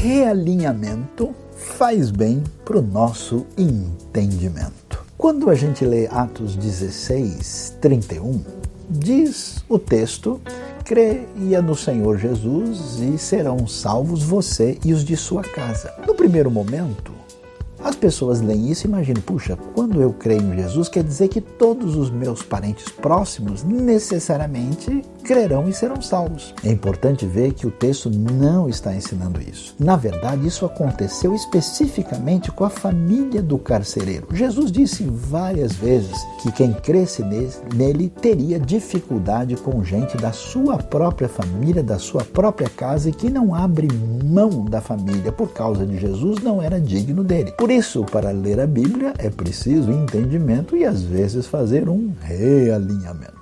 Realinhamento faz bem para o nosso entendimento. Quando a gente lê Atos 16, 31, diz o texto: creia no Senhor Jesus e serão salvos você e os de sua casa. No primeiro momento, as pessoas leem isso e imaginam, puxa, quando eu creio em Jesus, quer dizer que todos os meus parentes próximos necessariamente crerão e serão salvos. É importante ver que o texto não está ensinando isso. Na verdade, isso aconteceu especificamente com a família do carcereiro. Jesus disse várias vezes que quem cresce nele teria dificuldade com gente da sua própria família, da sua própria casa e que não abre mão da família por causa de Jesus não era digno dele. Por isso, para ler a Bíblia é preciso entendimento e às vezes fazer um realinhamento.